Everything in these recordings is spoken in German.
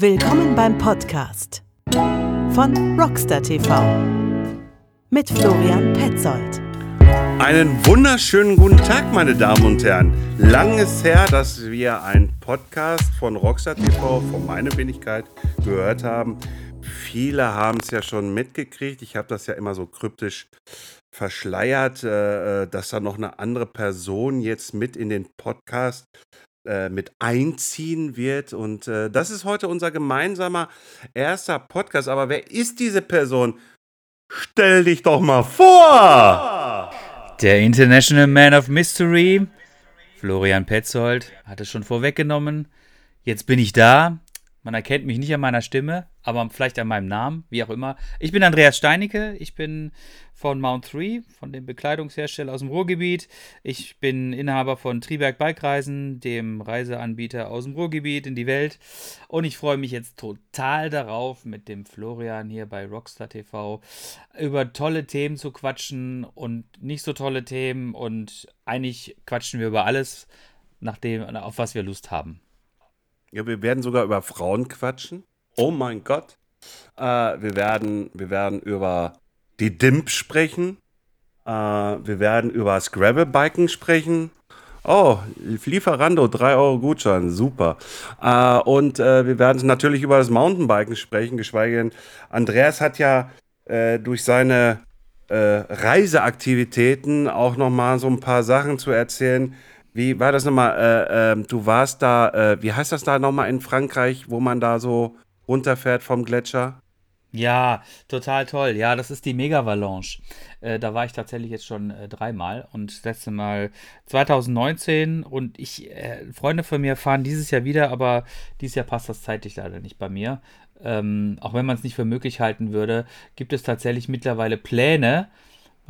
Willkommen beim Podcast von Rockstar TV mit Florian Petzold. Einen wunderschönen guten Tag, meine Damen und Herren. Lang ist her, dass wir einen Podcast von Rockstar TV, von meiner Wenigkeit, gehört haben. Viele haben es ja schon mitgekriegt. Ich habe das ja immer so kryptisch verschleiert, äh, äh, dass da noch eine andere Person jetzt mit in den Podcast mit einziehen wird. Und äh, das ist heute unser gemeinsamer erster Podcast. Aber wer ist diese Person? Stell dich doch mal vor! Der International Man of Mystery, Florian Petzold, hat es schon vorweggenommen. Jetzt bin ich da. Man erkennt mich nicht an meiner Stimme, aber vielleicht an meinem Namen, wie auch immer. Ich bin Andreas Steinecke, ich bin von Mount 3, von dem Bekleidungshersteller aus dem Ruhrgebiet. Ich bin Inhaber von Triberg Bikereisen, dem Reiseanbieter aus dem Ruhrgebiet in die Welt. Und ich freue mich jetzt total darauf, mit dem Florian hier bei Rockstar TV über tolle Themen zu quatschen und nicht so tolle Themen. Und eigentlich quatschen wir über alles, nach dem, auf was wir Lust haben. Ja, wir werden sogar über Frauen quatschen. Oh mein Gott. Äh, wir, werden, wir werden über die DIMP sprechen. Äh, wir werden über Scrabble-Biken sprechen. Oh, Lieferando, 3 Euro Gutschein, super. Äh, und äh, wir werden natürlich über das Mountainbiken sprechen, geschweige denn, Andreas hat ja äh, durch seine äh, Reiseaktivitäten auch nochmal so ein paar Sachen zu erzählen, wie war das nochmal? Äh, äh, du warst da, äh, wie heißt das da nochmal in Frankreich, wo man da so runterfährt vom Gletscher? Ja, total toll. Ja, das ist die Mega-Valanche. Äh, da war ich tatsächlich jetzt schon äh, dreimal und das letzte Mal 2019 und ich, äh, Freunde von mir fahren dieses Jahr wieder, aber dieses Jahr passt das zeitlich leider nicht bei mir. Ähm, auch wenn man es nicht für möglich halten würde, gibt es tatsächlich mittlerweile Pläne,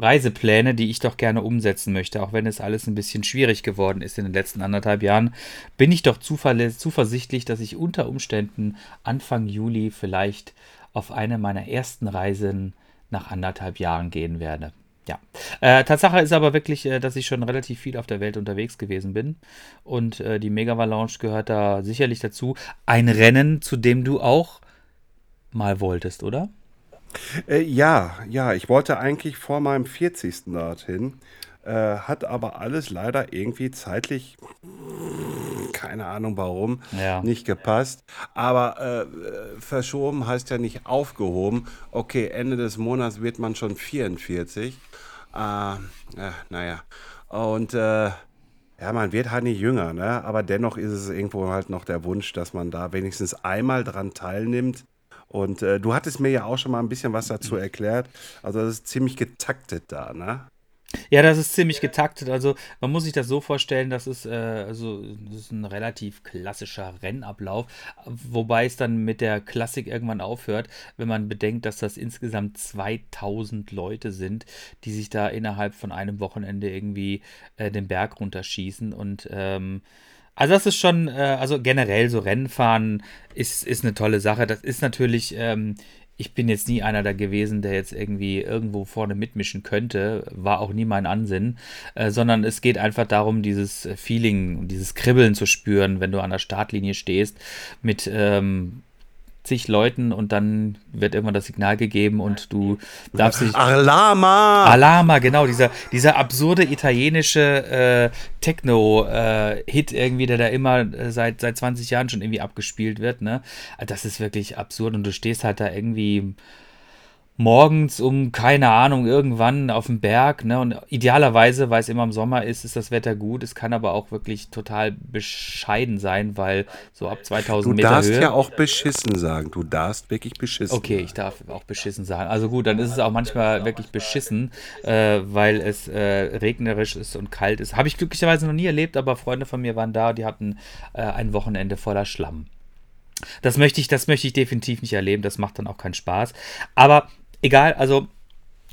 Reisepläne, die ich doch gerne umsetzen möchte, auch wenn es alles ein bisschen schwierig geworden ist in den letzten anderthalb Jahren, bin ich doch zuversichtlich, dass ich unter Umständen Anfang Juli vielleicht auf eine meiner ersten Reisen nach anderthalb Jahren gehen werde. Ja. Äh, Tatsache ist aber wirklich, äh, dass ich schon relativ viel auf der Welt unterwegs gewesen bin. Und äh, die Mega Valanche gehört da sicherlich dazu. Ein Rennen, zu dem du auch mal wolltest, oder? Äh, ja, ja, ich wollte eigentlich vor meinem 40. dorthin, äh, hat aber alles leider irgendwie zeitlich, keine Ahnung warum, Ja. nicht gepasst. Aber äh, verschoben heißt ja nicht aufgehoben. Okay, Ende des Monats wird man schon 44. Äh, äh, naja, und äh, ja, man wird halt nicht jünger, ne? Aber dennoch ist es irgendwo halt noch der Wunsch, dass man da wenigstens einmal dran teilnimmt. Und äh, du hattest mir ja auch schon mal ein bisschen was dazu erklärt. Also das ist ziemlich getaktet da, ne? Ja, das ist ziemlich getaktet. Also man muss sich das so vorstellen, das ist, äh, also, das ist ein relativ klassischer Rennablauf, wobei es dann mit der Klassik irgendwann aufhört, wenn man bedenkt, dass das insgesamt 2000 Leute sind, die sich da innerhalb von einem Wochenende irgendwie äh, den Berg runterschießen und ähm, also das ist schon, äh, also generell so Rennfahren ist, ist eine tolle Sache. Das ist natürlich, ähm, ich bin jetzt nie einer da gewesen, der jetzt irgendwie irgendwo vorne mitmischen könnte, war auch nie mein Ansinnen, äh, sondern es geht einfach darum, dieses Feeling, dieses Kribbeln zu spüren, wenn du an der Startlinie stehst, mit ähm, zig Leuten und dann wird irgendwann das Signal gegeben und du darfst dich. Alama! Alama, genau, dieser, dieser absurde italienische äh, Techno-Hit irgendwie, der da immer äh, seit, seit 20 Jahren schon irgendwie abgespielt wird, ne? Das ist wirklich absurd und du stehst halt da irgendwie morgens um, keine Ahnung, irgendwann auf dem Berg, ne? Und idealerweise, weil es immer im Sommer ist, ist das Wetter gut. Es kann aber auch wirklich total bescheiden sein, weil so ab 2000 Du Meter darfst Höhe. ja auch beschissen sagen. Du darfst wirklich beschissen Okay, ich darf auch beschissen sagen. Also gut, dann ist es auch manchmal wirklich beschissen, äh, weil es äh, regnerisch ist und kalt ist. Habe ich glücklicherweise noch nie erlebt, aber Freunde von mir waren da, die hatten äh, ein Wochenende voller Schlamm. Das möchte ich, das möchte ich definitiv nicht erleben. Das macht dann auch keinen Spaß. Aber egal, also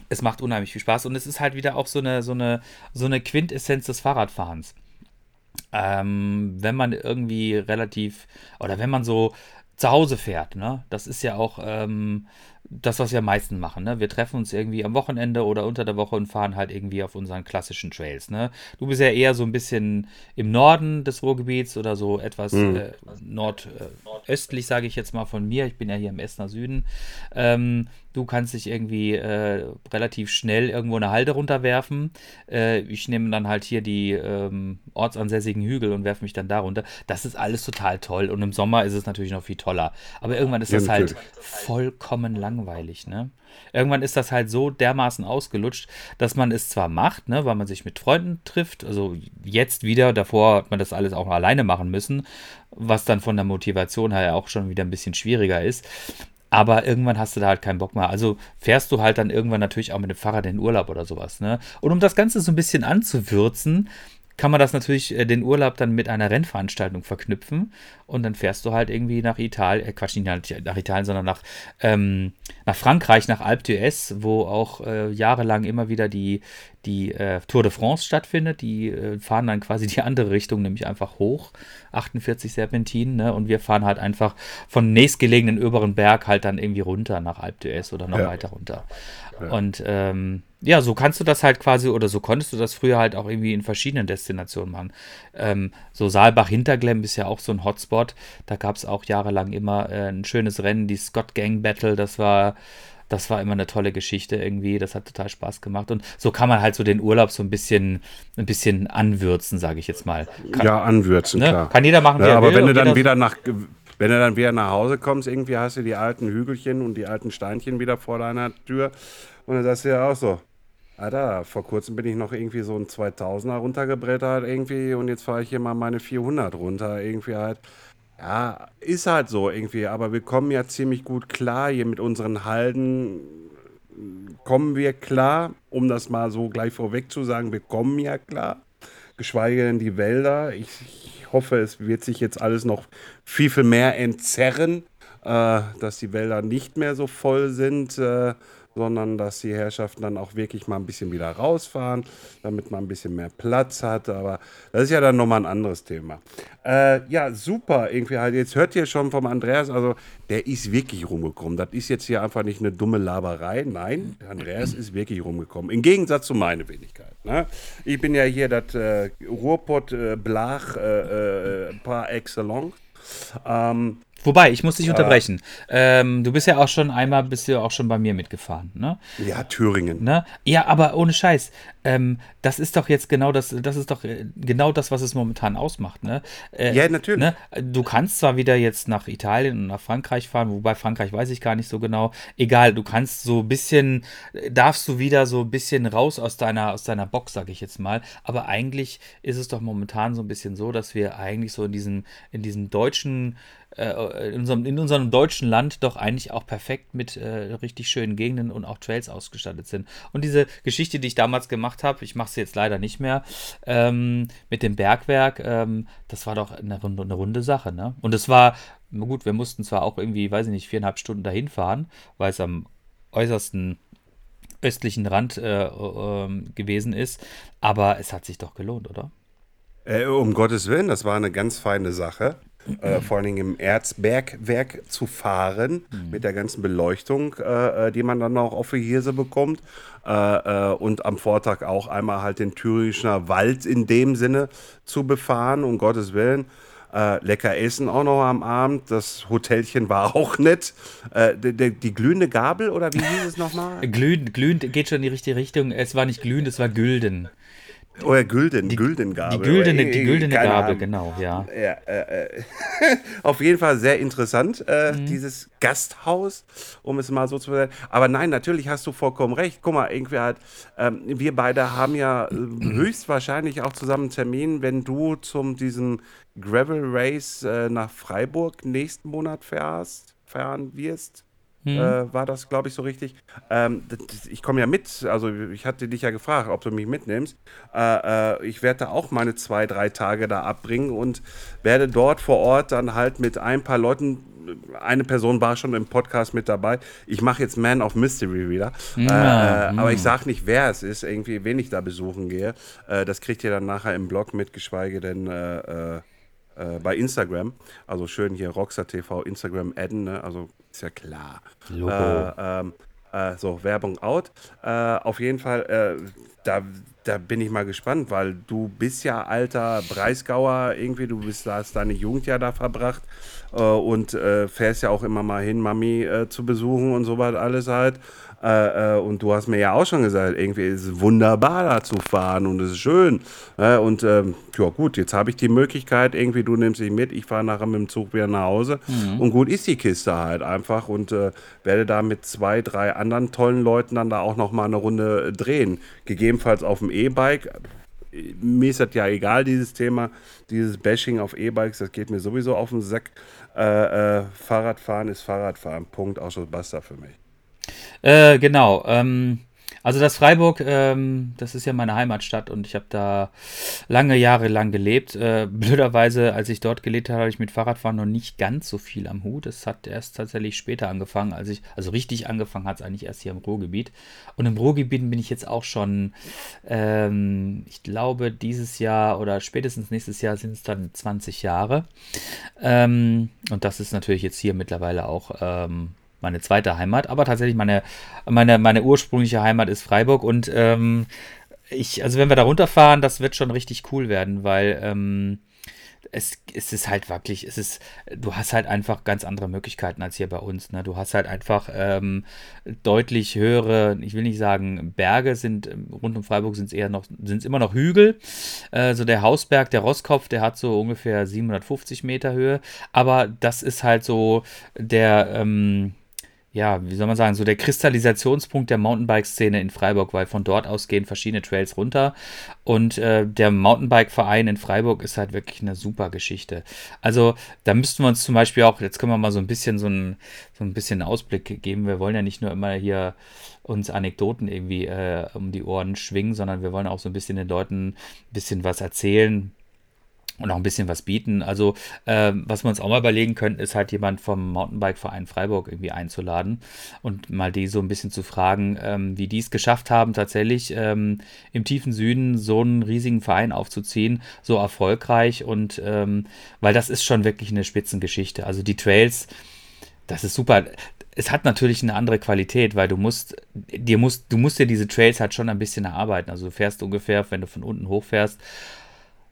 es macht unheimlich viel Spaß und es ist halt wieder auch so eine, so eine, so eine Quintessenz des Fahrradfahrens. Ähm, wenn man irgendwie relativ, oder wenn man so zu Hause fährt, ne? Das ist ja auch ähm, das, was wir am meisten machen. Ne? Wir treffen uns irgendwie am Wochenende oder unter der Woche und fahren halt irgendwie auf unseren klassischen Trails. Ne? Du bist ja eher so ein bisschen im Norden des Ruhrgebiets oder so etwas mhm. äh, nordöstlich, äh, sage ich jetzt mal von mir. Ich bin ja hier im Essener Süden. Ähm, du kannst dich irgendwie äh, relativ schnell irgendwo eine Halde runterwerfen. Äh, ich nehme dann halt hier die ähm, ortsansässigen Hügel und werfe mich dann da runter. Das ist alles total toll. Und im Sommer ist es natürlich noch viel toller. Aber irgendwann ist ja, das halt natürlich. halt vollkommen langweilig, ne? Irgendwann ist das halt so dermaßen ausgelutscht, dass man es zwar macht, ne, weil man sich mit Freunden trifft, also jetzt wieder, davor hat man das alles auch alleine machen müssen, was dann von der Motivation her auch schon wieder ein bisschen schwieriger ist. Aber irgendwann hast du da halt keinen Bock mehr. Also fährst du halt dann irgendwann natürlich auch mit dem Fahrrad in den Urlaub oder sowas. Ne? Und um das Ganze so ein bisschen anzuwürzen, kann man das natürlich äh, den Urlaub dann mit einer Rennveranstaltung verknüpfen und dann fährst du halt irgendwie nach Italien, äh, Quatsch, nicht nach Italien, sondern nach, ähm, nach Frankreich, nach Alpe d'Huez, wo auch äh, jahrelang immer wieder die, die äh, Tour de France stattfindet. Die äh, fahren dann quasi die andere Richtung, nämlich einfach hoch, 48 Serpentinen, ne? und wir fahren halt einfach von nächstgelegenen oberen Berg halt dann irgendwie runter nach Alpe d'Huez oder noch ja. weiter runter. Ja. Und ähm, ja, so kannst du das halt quasi, oder so konntest du das früher halt auch irgendwie in verschiedenen Destinationen machen. Ähm, so Saalbach-Hinterglemm ist ja auch so ein Hotspot. Da gab es auch jahrelang immer äh, ein schönes Rennen, die Scott Gang Battle, das war, das war immer eine tolle Geschichte irgendwie. Das hat total Spaß gemacht. Und so kann man halt so den Urlaub so ein bisschen, ein bisschen anwürzen, sage ich jetzt mal. Kann, ja, anwürzen, ne? klar. Kann jeder machen, wie ja, aber will. Aber wenn du dann wieder nach wenn du dann wieder nach Hause kommst, irgendwie hast du die alten Hügelchen und die alten Steinchen wieder vor deiner Tür. Und dann sagst du ja auch so, Alter, vor kurzem bin ich noch irgendwie so ein 2000er runtergebrettert irgendwie und jetzt fahre ich hier mal meine 400 runter irgendwie halt. Ja, ist halt so irgendwie, aber wir kommen ja ziemlich gut klar hier mit unseren Halden. Kommen wir klar, um das mal so gleich vorweg zu sagen, wir kommen ja klar. Geschweige denn die Wälder. Ich, ich hoffe, es wird sich jetzt alles noch viel, viel mehr entzerren, äh, dass die Wälder nicht mehr so voll sind. Äh, sondern dass die Herrschaften dann auch wirklich mal ein bisschen wieder rausfahren, damit man ein bisschen mehr Platz hat. Aber das ist ja dann nochmal ein anderes Thema. Äh, ja, super. Irgendwie halt, jetzt hört ihr schon vom Andreas, also der ist wirklich rumgekommen. Das ist jetzt hier einfach nicht eine dumme Laberei. Nein, Andreas ist wirklich rumgekommen. Im Gegensatz zu meiner Wenigkeit. Ne? Ich bin ja hier das äh, Ruhrpott äh, Blach äh, äh par excellence. Ähm, Wobei, ich muss dich unterbrechen. Ähm, du bist ja auch schon einmal, bist du auch schon bei mir mitgefahren, ne? Ja, Thüringen. Ne? Ja, aber ohne Scheiß. Ähm, das ist doch jetzt genau das, das ist doch äh, genau das, was es momentan ausmacht, ne? Äh, ja, natürlich. Ne? Du kannst zwar wieder jetzt nach Italien und nach Frankreich fahren, wobei Frankreich weiß ich gar nicht so genau. Egal, du kannst so ein bisschen, darfst du wieder so ein bisschen raus aus deiner, aus deiner Box, sag ich jetzt mal. Aber eigentlich ist es doch momentan so ein bisschen so, dass wir eigentlich so in diesem, in diesem deutschen äh, in, unserem, in unserem deutschen Land doch eigentlich auch perfekt mit äh, richtig schönen Gegenden und auch Trails ausgestattet sind. Und diese Geschichte, die ich damals gemacht habe, ich mache sie jetzt leider nicht mehr, ähm, mit dem Bergwerk, ähm, das war doch eine, eine runde Sache. Ne? Und es war, gut, wir mussten zwar auch irgendwie, weiß ich nicht, viereinhalb Stunden dahin fahren, weil es am äußersten östlichen Rand äh, äh, gewesen ist, aber es hat sich doch gelohnt, oder? Äh, um Gottes Willen, das war eine ganz feine Sache äh, vor allen Dingen im Erzbergwerk zu fahren, mhm. mit der ganzen Beleuchtung, äh, äh, die man dann auch auf die Hirse bekommt. Äh, äh, und am Vortag auch einmal halt den Thüringer Wald in dem Sinne zu befahren, um Gottes Willen. Äh, lecker essen auch noch am Abend. Das Hotelchen war auch nett. Äh, die, die, die, glühende Gabel oder wie hieß es nochmal? glühend, glühend geht schon in die richtige Richtung. Es war nicht glühend, es war gülden. Oder Gülden, die, Güldengabel. Die güldene, die güldene Gabel, Ahnung. genau, ja. ja äh, äh. Auf jeden Fall sehr interessant, äh, mhm. dieses Gasthaus, um es mal so zu sagen. Aber nein, natürlich hast du vollkommen recht. Guck mal, irgendwie halt, ähm, wir beide haben ja äh, höchstwahrscheinlich auch zusammen einen Termin, wenn du zum diesem Gravel Race äh, nach Freiburg nächsten Monat fährst, fahren wirst hm. äh, war das, glaube ich, so richtig. Ähm, das, ich komme ja mit, also ich hatte dich ja gefragt, ob du mich mitnimmst. Äh, äh, ich werde da auch meine zwei, drei Tage da abbringen und werde dort vor Ort dann halt mit ein paar Leuten eine Person war schon im Podcast mit dabei. Ich mache jetzt Man of Mystery wieder. Ja, äh, aber ich sage nicht, wer es ist, irgendwie, wen ich da besuchen gehe. Äh, das kriegt ihr dann nachher im Blog mit, geschweige denn äh, äh bei Instagram. Also schön hier Rockstar TV Instagram adden, ne? also ist ja klar. Logo. Äh, ähm, äh, so, Werbung out. Äh, auf jeden Fall, äh, da, da bin ich mal gespannt, weil du bist ja alter Breisgauer irgendwie, du bist, hast deine Jugend ja da verbracht äh, und äh, fährst ja auch immer mal hin, Mami zu besuchen und so was alles halt. Äh, äh, und du hast mir ja auch schon gesagt, irgendwie ist es wunderbar da zu fahren und es ist schön. Äh, und ähm, ja gut, jetzt habe ich die Möglichkeit, irgendwie du nimmst dich mit, ich fahre nachher mit dem Zug wieder nach Hause Mhm. und gut ist die Kiste halt einfach und äh, werde da mit zwei, drei anderen tollen Leuten dann da auch noch mal eine Runde drehen. Gegebenenfalls auf dem E-Bike. Mir ist das ja egal, dieses Thema, dieses Bashing auf E-Bikes, das geht mir sowieso auf den Sack. Äh, äh, Fahrradfahren ist Fahrradfahren. Punkt, Ausschuss, basta für mich. Äh, genau. Ähm, also das Freiburg, ähm, das ist ja meine Heimatstadt und ich habe da lange Jahre lang gelebt. Äh, blöderweise, als ich dort gelebt habe, habe ich mit Fahrradfahren noch nicht ganz so viel am Hut. Es hat erst tatsächlich später angefangen, als ich, also richtig angefangen hat es eigentlich erst hier im Ruhrgebiet. Und im Ruhrgebiet bin ich jetzt auch schon, ähm, ich glaube, dieses Jahr oder spätestens nächstes Jahr sind es dann 20 Jahre. Ähm, und das ist natürlich jetzt hier mittlerweile auch ähm, meine zweite Heimat, aber tatsächlich meine, meine, meine ursprüngliche Heimat ist Freiburg und ähm, ich, also wenn wir da runterfahren, das wird schon richtig cool werden, weil ähm, es, es ist halt wirklich, es ist, du hast halt einfach ganz andere Möglichkeiten als hier bei uns. Ne? Du hast halt einfach ähm, deutlich höhere, ich will nicht sagen Berge sind, rund um Freiburg sind es eher noch, sind es immer noch Hügel. Äh, so der Hausberg, der Rosskopf, der hat so ungefähr 750 Meter Höhe. Aber das ist halt so der, ähm, ja, wie soll man sagen, so der Kristallisationspunkt der Mountainbike-Szene in Freiburg, weil von dort aus gehen verschiedene Trails runter. Und äh, der Mountainbike-Verein in Freiburg ist halt wirklich eine super Geschichte. Also da müssten wir uns zum Beispiel auch, jetzt können wir mal so ein bisschen so ein, so ein bisschen Ausblick geben. Wir wollen ja nicht nur immer hier uns Anekdoten irgendwie äh, um die Ohren schwingen, sondern wir wollen auch so ein bisschen den Leuten ein bisschen was erzählen, und auch ein bisschen was bieten. Also, ähm, was wir uns auch mal überlegen könnten, ist halt jemand vom Mountainbike-Verein Freiburg irgendwie einzuladen und mal die so ein bisschen zu fragen, ähm, wie die es geschafft haben, tatsächlich ähm, im tiefen Süden so einen riesigen Verein aufzuziehen, so erfolgreich und ähm, weil das ist schon wirklich eine Spitzengeschichte. Also die Trails, das ist super. Es hat natürlich eine andere Qualität, weil du musst, dir musst, du musst dir diese Trails halt schon ein bisschen erarbeiten. Also du fährst ungefähr, wenn du von unten hochfährst,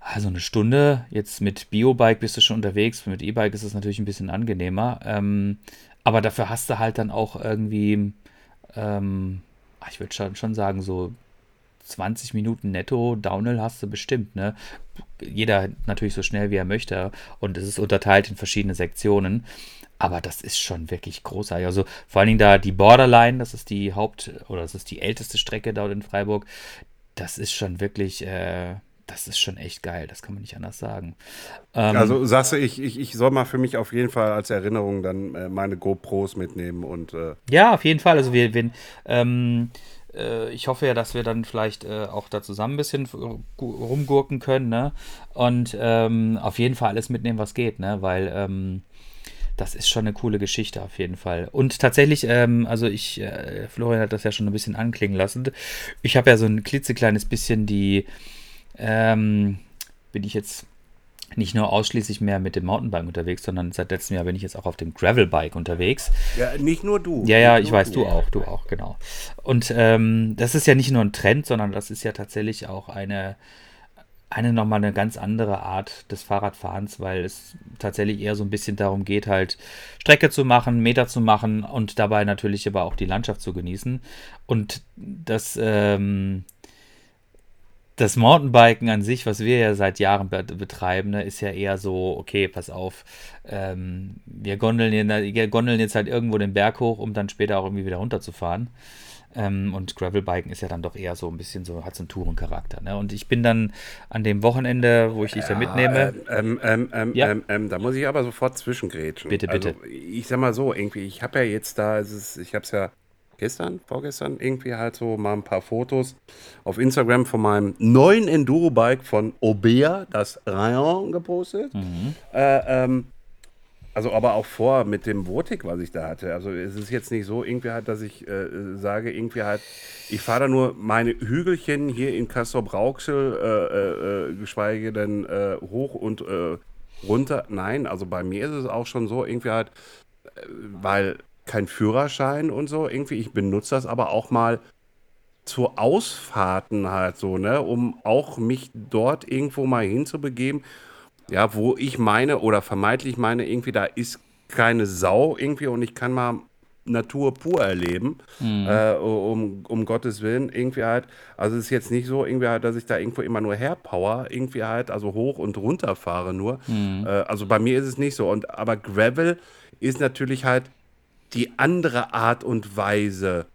also eine Stunde. Jetzt mit Biobike bist du schon unterwegs. Mit E-Bike ist es natürlich ein bisschen angenehmer. Ähm, aber dafür hast du halt dann auch irgendwie, ähm, ah, ich würde schon, schon sagen, so 20 Minuten netto Downhill hast du bestimmt, ne? Jeder natürlich so schnell wie er möchte. Und es ist unterteilt in verschiedene Sektionen. Aber das ist schon wirklich großartig. Also vor allen Dingen da die Borderline, das ist die Haupt- oder das ist die älteste Strecke dort in Freiburg. Das ist schon wirklich, äh, das ist schon echt geil. Das kann man nicht anders sagen. Ähm, Also sagst du, ich, ich, ich soll mal für mich auf jeden Fall als Erinnerung dann äh, meine GoPros mitnehmen und äh, Ja, auf jeden Fall. Also wir, wir ähm, äh, ich hoffe ja, dass wir dann vielleicht äh, auch da zusammen ein bisschen gu- rumgurken können, ne? Und ähm, auf jeden Fall alles mitnehmen, was geht, ne? Weil ähm, das ist schon eine coole Geschichte auf jeden Fall. Und tatsächlich, ähm, also ich, äh, Florian hat das ja schon ein bisschen anklingen lassen. Ich habe ja so ein klitzekleines bisschen die, ähm, bin ich jetzt nicht nur ausschließlich mehr mit dem Mountainbike unterwegs, sondern seit letztem Jahr bin ich jetzt auch auf dem Gravelbike unterwegs. ja, nicht nur du. Ja, ja, ich weiß, du auch, du auch, genau. Und ähm, das ist ja nicht nur ein Trend, sondern das ist ja tatsächlich auch eine, eine nochmal eine ganz andere Art des Fahrradfahrens, weil es tatsächlich eher so ein bisschen darum geht, halt Strecke zu machen, Meter zu machen und dabei natürlich aber auch die Landschaft zu genießen. Und das, ähm, das Mountainbiken an sich, was wir ja seit Jahren be betreiben, ne, ist ja eher so, okay, pass auf, ähm, wir gondeln, wir gondeln jetzt halt irgendwo den Berg hoch, um dann später auch irgendwie wieder runterzufahren. Ähm, und Gravelbiken ist ja dann doch eher so ein bisschen so, hat so einen Tourencharakter. Ne? Und ich bin dann an dem Wochenende, wo ich dich da mitnehme. Ähm, ähm, ähm, Ja. ähm, ähm, da muss ich aber sofort zwischengrätschen. Bitte, bitte. Also, ich sag mal so, irgendwie, ich habe ja jetzt da, es ist, ich habe es ja gestern, vorgestern irgendwie halt so mal ein paar Fotos auf Instagram von meinem neuen Enduro-Bike von Obea, das Rayon, gepostet. Mhm. Äh, ähm, also aber auch vor mit dem Votik, was ich da hatte. Also es ist jetzt nicht so irgendwie halt, dass ich äh, sage, irgendwie halt, ich fahre da nur meine Hügelchen hier in Castrop-Rauxel, äh, äh, äh, geschweige denn äh, hoch und runter. Nein, also bei mir ist es auch schon so, irgendwie halt, weil kein Führerschein und so, irgendwie, ich benutze das aber auch mal zu Ausfahrten halt so, ne, um auch mich dort irgendwo mal hinzubegeben, ja, wo ich meine oder vermeintlich meine, irgendwie da ist keine Sau irgendwie und ich kann mal Natur pur erleben, mhm. äh, um, um Gottes Willen, irgendwie halt, also es ist jetzt nicht so, irgendwie halt, dass ich da irgendwo immer nur herpower, irgendwie halt, also hoch und runter fahre nur. Mhm. Äh, also bei mir ist es nicht so. Und aber Gravel ist natürlich halt die andere Art und Weise,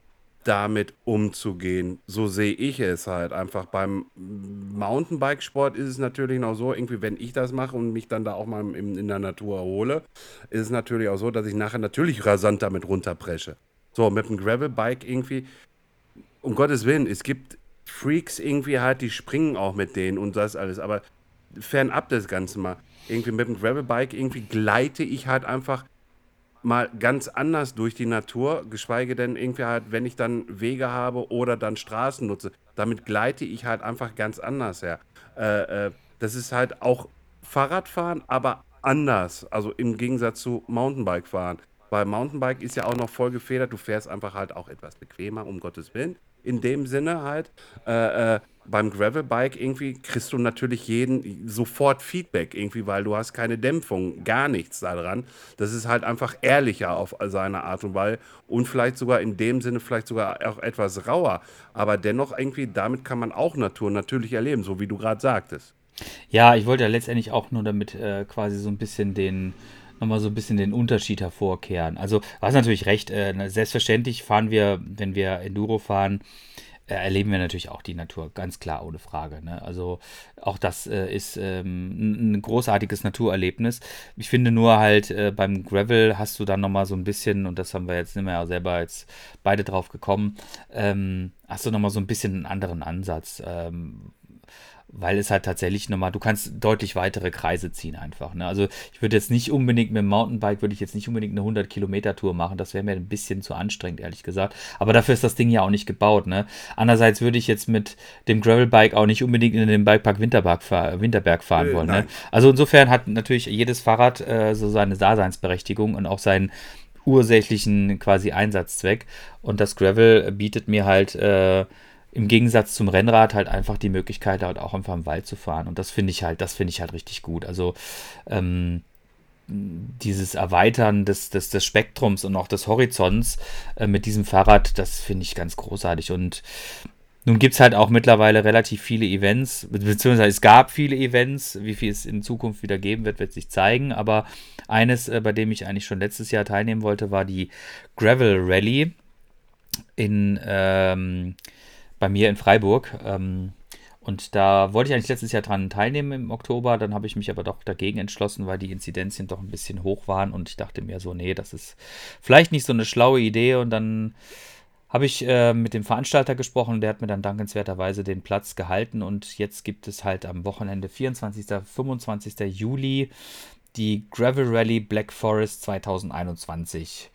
damit umzugehen. So sehe ich es halt einfach. Beim Mountainbikesport ist es natürlich noch so, irgendwie, wenn ich das mache und mich dann da auch mal in, in der Natur erhole, ist es natürlich auch so, dass ich nachher natürlich rasant damit runterpresche. So, mit dem Gravelbike irgendwie, um Gottes Willen, es gibt Freaks irgendwie halt, die springen auch mit denen und das alles, aber fernab das Ganze mal. Irgendwie mit dem Gravelbike, irgendwie gleite ich halt einfach mal ganz anders durch die Natur, geschweige denn irgendwie halt, wenn ich dann Wege habe oder dann Straßen nutze. Damit gleite ich halt einfach ganz anders her. Äh, äh, das ist halt auch Fahrradfahren, aber anders. Also im Gegensatz zu Mountainbike-Fahren. Weil Mountainbike ist ja auch noch voll gefedert. Du fährst einfach halt auch etwas bequemer, um Gottes Willen. In dem Sinne halt. Äh, äh beim Gravelbike irgendwie kriegst du natürlich jeden sofort Feedback irgendwie, weil du hast keine Dämpfung, gar nichts daran. Das ist halt einfach ehrlicher auf seine Art und Weise und vielleicht sogar in dem Sinne vielleicht sogar auch etwas rauer. Aber dennoch irgendwie, damit kann man auch Natur natürlich erleben, so wie du gerade sagtest. Ja, ich wollte ja letztendlich auch nur damit äh, quasi so ein bisschen den nochmal so ein bisschen den Unterschied hervorkehren. Also, hast natürlich recht, äh, selbstverständlich fahren wir, wenn wir Enduro fahren, äh, erleben wir natürlich auch die Natur, ganz klar, ohne Frage. Ne? Also auch das äh, ist ähm, ein großartiges Naturerlebnis. Ich finde nur halt, äh, beim Gravel hast du dann nochmal so ein bisschen, und das haben wir jetzt nicht mehr selber jetzt beide drauf gekommen, ähm, hast du nochmal so ein bisschen einen anderen Ansatz. Ähm, weil es halt tatsächlich nochmal, du kannst deutlich weitere Kreise ziehen einfach. Ne? Also ich würde jetzt nicht unbedingt mit dem Mountainbike, würde ich jetzt nicht unbedingt eine 100 Kilometer Tour machen, das wäre mir ein bisschen zu anstrengend, ehrlich gesagt. Aber dafür ist das Ding ja auch nicht gebaut. Ne? Andererseits würde ich jetzt mit dem Gravelbike auch nicht unbedingt in den Bikepark Winterberg, fahr, Winterberg fahren äh, wollen. Ne? Also insofern hat natürlich jedes Fahrrad äh, so seine Daseinsberechtigung und auch seinen ursächlichen quasi Einsatzzweck. Und das Gravel bietet mir halt äh, im Gegensatz zum Rennrad halt einfach die Möglichkeit, halt auch einfach im Wald zu fahren. Und das finde ich halt, das finde ich halt richtig gut. Also ähm, dieses Erweitern des, des, des Spektrums und auch des Horizonts äh, mit diesem Fahrrad, das finde ich ganz großartig. Und nun gibt es halt auch mittlerweile relativ viele Events, beziehungsweise es gab viele Events. Wie viel es in Zukunft wieder geben wird, wird sich zeigen. Aber eines, äh, bei dem ich eigentlich schon letztes Jahr teilnehmen wollte, war die Gravel Rally in ähm, bei mir in Freiburg. Ähm, und da wollte ich eigentlich letztes Jahr dran teilnehmen im Oktober. Dann habe ich mich aber doch dagegen entschlossen, weil die Inzidenzien doch ein bisschen hoch waren. Und ich dachte mir so, nee, das ist vielleicht nicht so eine schlaue Idee. Und dann habe ich äh, mit dem Veranstalter gesprochen der hat mir dann dankenswerterweise den Platz gehalten. Und jetzt gibt es halt am Wochenende 24. 25. Juli die Gravel Rally Black Forest 2021.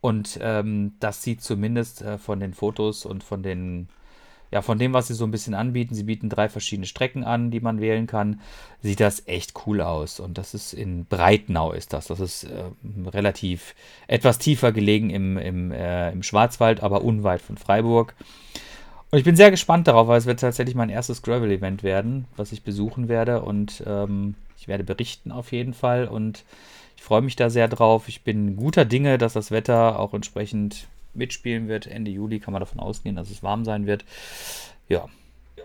Und ähm, das sieht zumindest äh, von den Fotos und von den ja, von dem, was sie so ein bisschen anbieten, sie bieten drei verschiedene Strecken an, die man wählen kann, sieht das echt cool aus. Und das ist in Breitnau ist das. Das ist äh, relativ etwas tiefer gelegen im, im, äh, im Schwarzwald, aber unweit von Freiburg. Und ich bin sehr gespannt darauf, weil es wird tatsächlich mein erstes Gravel-Event werden, was ich besuchen werde. Und ähm, ich werde berichten auf jeden Fall. Und ich freue mich da sehr drauf. Ich bin guter Dinge, dass das Wetter auch entsprechend mitspielen wird. Ende Juli kann man davon ausgehen, dass es warm sein wird. Ja,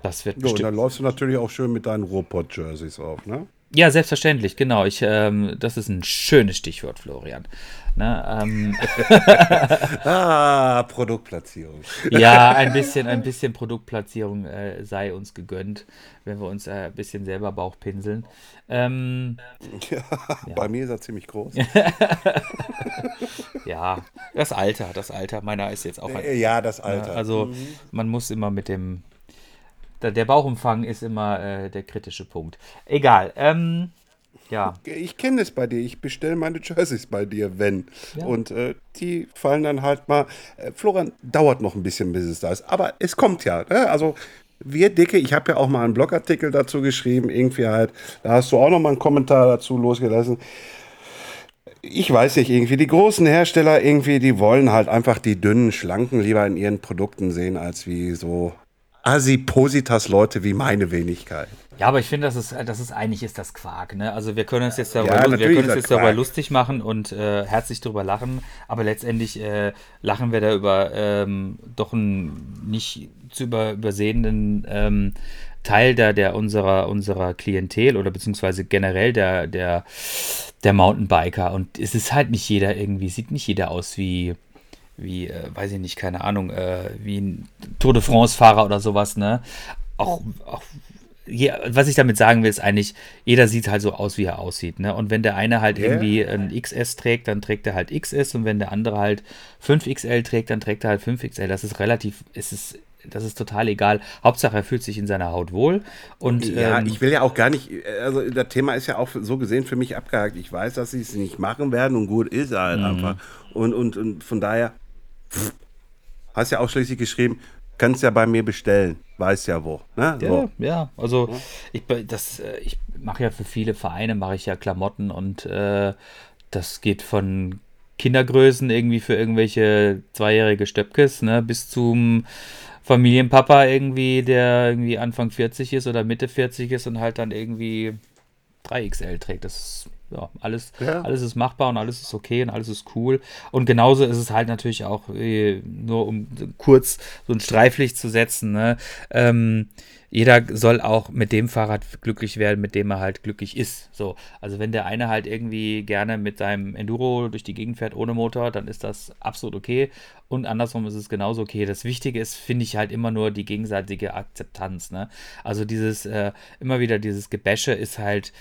das wird bestimmt. Ja, und dann läufst du natürlich auch schön mit deinen Ruhrpott-Jerseys auf, ne? Ja, selbstverständlich, genau. Ich, ähm, das ist ein schönes Stichwort, Florian. Ne, ähm. ah, Produktplatzierung. ja, ein bisschen, ein bisschen Produktplatzierung äh, sei uns gegönnt, wenn wir uns äh, ein bisschen selber Bauch pinseln. Ähm, ja, ja, bei mir ist er ziemlich groß. ja, das Alter, das Alter. Meiner ist jetzt auch. Ein, ja, das Alter. Also mhm. man muss immer mit dem der Bauchumfang ist immer äh, der kritische Punkt. Egal. Ähm, ja. Ich kenne es bei dir. Ich bestelle meine Jerseys bei dir, wenn. Ja. Und äh, die fallen dann halt mal. Äh, Florian dauert noch ein bisschen, bis es da ist. Aber es kommt ja. Ne? Also wir Dicke, ich habe ja auch mal einen Blogartikel dazu geschrieben, irgendwie halt, da hast du auch noch mal einen Kommentar dazu losgelassen. Ich weiß nicht, irgendwie die großen Hersteller irgendwie, die wollen halt einfach die dünnen, schlanken lieber in ihren Produkten sehen, als wie so Asipositas-Leute wie meine Wenigkeit. Ja, aber ich finde, das ist, das ist eigentlich ist das Quark. Ne? Also wir können uns jetzt darüber, ja, wir können uns jetzt darüber lustig machen und äh, herzlich darüber lachen, aber letztendlich äh, lachen wir da über ähm, doch einen nicht zu über, übersehenden ähm, Teil der, der unserer, unserer Klientel oder beziehungsweise generell der, der, der Mountainbiker. Und es ist halt nicht jeder irgendwie, sieht nicht jeder aus wie wie, äh, weiß ich nicht, keine Ahnung, äh, wie ein Tour de France-Fahrer oder sowas, ne? Auch, auch je, was ich damit sagen will, ist eigentlich, jeder sieht halt so aus, wie er aussieht. Ne? Und wenn der eine halt yeah. irgendwie ein XS trägt, dann trägt er halt XS und wenn der andere halt 5XL trägt, dann trägt er halt 5XL. Das ist relativ, es ist, das ist total egal. Hauptsache, er fühlt sich in seiner Haut wohl. Und, ja, ähm, ich will ja auch gar nicht, also das Thema ist ja auch so gesehen für mich abgehakt. Ich weiß, dass sie es nicht machen werden und gut ist halt mhm. einfach. Und, und, und von daher, pff, hast ja auch schließlich geschrieben, kannst ja bei mir bestellen, weiß ja wo. Ne? Ja, so. ja, also ich, das, äh, ich mache ja für viele Vereine, mache ich ja Klamotten und äh, das geht von Kindergrößen irgendwie für irgendwelche zweijährige Stöpkes, ne, bis zum Familienpapa irgendwie, der irgendwie Anfang 40 ist oder Mitte 40 ist und halt dann irgendwie 3XL trägt. Das ja, alles, ja. alles ist machbar und alles ist okay und alles ist cool. Und genauso ist es halt natürlich auch, äh, nur um kurz so ein Streiflicht zu setzen, ne? ähm, jeder soll auch mit dem Fahrrad glücklich werden, mit dem er halt glücklich ist. So, also wenn der eine halt irgendwie gerne mit seinem Enduro durch die Gegend fährt ohne Motor, dann ist das absolut okay. Und andersrum ist es genauso okay. Das Wichtige ist, finde ich halt immer nur die gegenseitige Akzeptanz. Ne? Also dieses, äh, immer wieder dieses Gebäsche ist halt,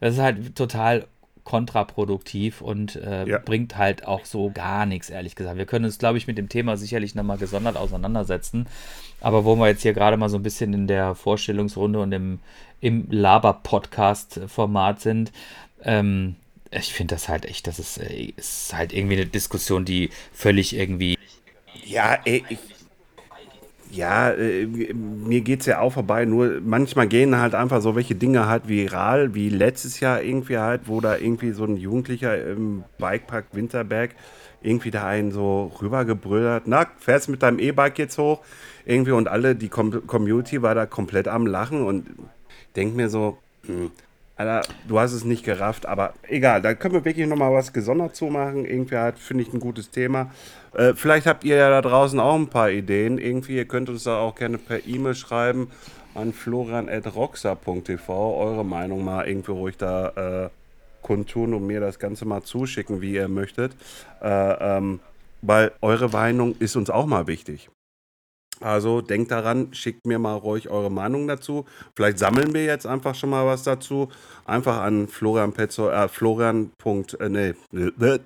das ist halt total kontraproduktiv und äh, ja. bringt halt auch so gar nichts, ehrlich gesagt. Wir können uns, glaube ich, mit dem Thema sicherlich nochmal gesondert auseinandersetzen. Aber wo wir jetzt hier gerade mal so ein bisschen in der Vorstellungsrunde und im, im Laber-Podcast-Format sind, ähm, ich finde das halt echt, das ist, äh, ist halt irgendwie eine Diskussion, die völlig irgendwie. Ja, ey, ich, ja, äh, mir geht es ja auch vorbei, nur manchmal gehen halt einfach so welche Dinge halt viral, wie letztes Jahr irgendwie halt, wo da irgendwie so ein Jugendlicher im Bikepark Winterberg irgendwie da einen so rübergebrüllt hat, na, fährst mit deinem E-Bike jetzt hoch? Irgendwie und alle, die Com Community war da komplett am Lachen und denk mir so, hm, Alter, du hast es nicht gerafft, aber egal, da können wir wirklich nochmal was gesondert zu machen. Irgendwie halt, finde ich, ein gutes Thema. Äh, vielleicht habt ihr ja da draußen auch ein paar Ideen. Irgendwie, ihr könnt uns da auch gerne per E-Mail schreiben an florian.roxa.tv. Eure Meinung mal irgendwie ruhig da äh, kundtun und mir das Ganze mal zuschicken, wie ihr möchtet. Äh, ähm, weil eure Meinung ist uns auch mal wichtig. Also denkt daran, schickt mir mal ruhig eure Meinung dazu. Vielleicht sammeln wir jetzt einfach schon mal was dazu. Einfach an Florian Petzo, äh, Florian. Äh, nee,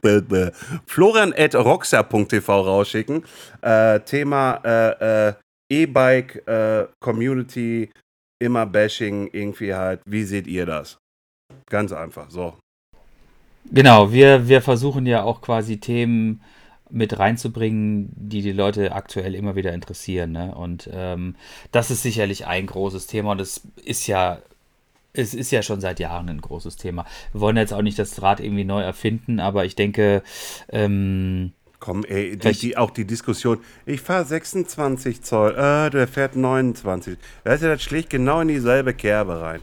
Florian at roxa.tv rausschicken. Äh, Thema äh, äh, E-Bike, äh, Community, immer Bashing, irgendwie halt. Wie seht ihr das? Ganz einfach, so. Genau, wir, wir versuchen ja auch quasi Themen mit reinzubringen, die die Leute aktuell immer wieder interessieren. Ne? Und ähm, das ist sicherlich ein großes Thema und es ist ja es ist ja schon seit Jahren ein großes Thema. Wir wollen jetzt auch nicht das Rad irgendwie neu erfinden, aber ich denke, ähm, Komm, ey, die, die, auch die Diskussion, ich fahre 26 Zoll, äh, der fährt 29. Weißt du, das schlägt genau in dieselbe Kerbe rein.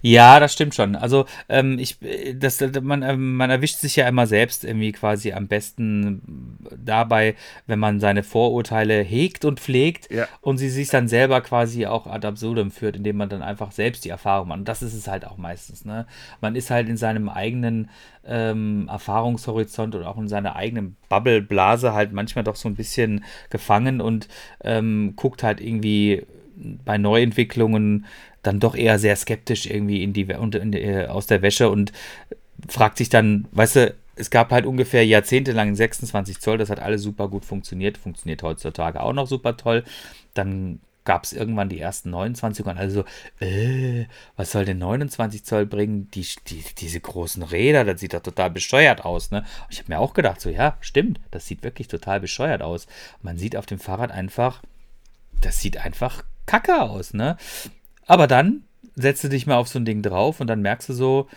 Ja, das stimmt schon. Also ähm, ich, das, man, ähm, man erwischt sich ja immer selbst irgendwie quasi am besten dabei, wenn man seine Vorurteile hegt und pflegt ja. und sie sich dann selber quasi auch ad absurdum führt, indem man dann einfach selbst die Erfahrung macht. Und das ist es halt auch meistens. Ne? Man ist halt in seinem eigenen ähm, Erfahrungshorizont und auch in seiner eigenen Bubble-Blase halt manchmal doch so ein bisschen gefangen und ähm, guckt halt irgendwie bei Neuentwicklungen dann doch eher sehr skeptisch irgendwie in die, in die, äh, aus der Wäsche und fragt sich dann, weißt du, es gab halt ungefähr jahrzehntelang 26 Zoll, das hat alles super gut funktioniert, funktioniert heutzutage auch noch super toll. Dann gab es irgendwann die ersten 29 und also äh, was soll denn 29 Zoll bringen? Die, die, diese großen Räder, das sieht doch total bescheuert aus, ne? Und ich habe mir auch gedacht, so ja, stimmt, das sieht wirklich total bescheuert aus. Man sieht auf dem Fahrrad einfach das sieht einfach kacke aus, ne? Aber dann setzt du dich mal auf so ein Ding drauf und dann merkst du so,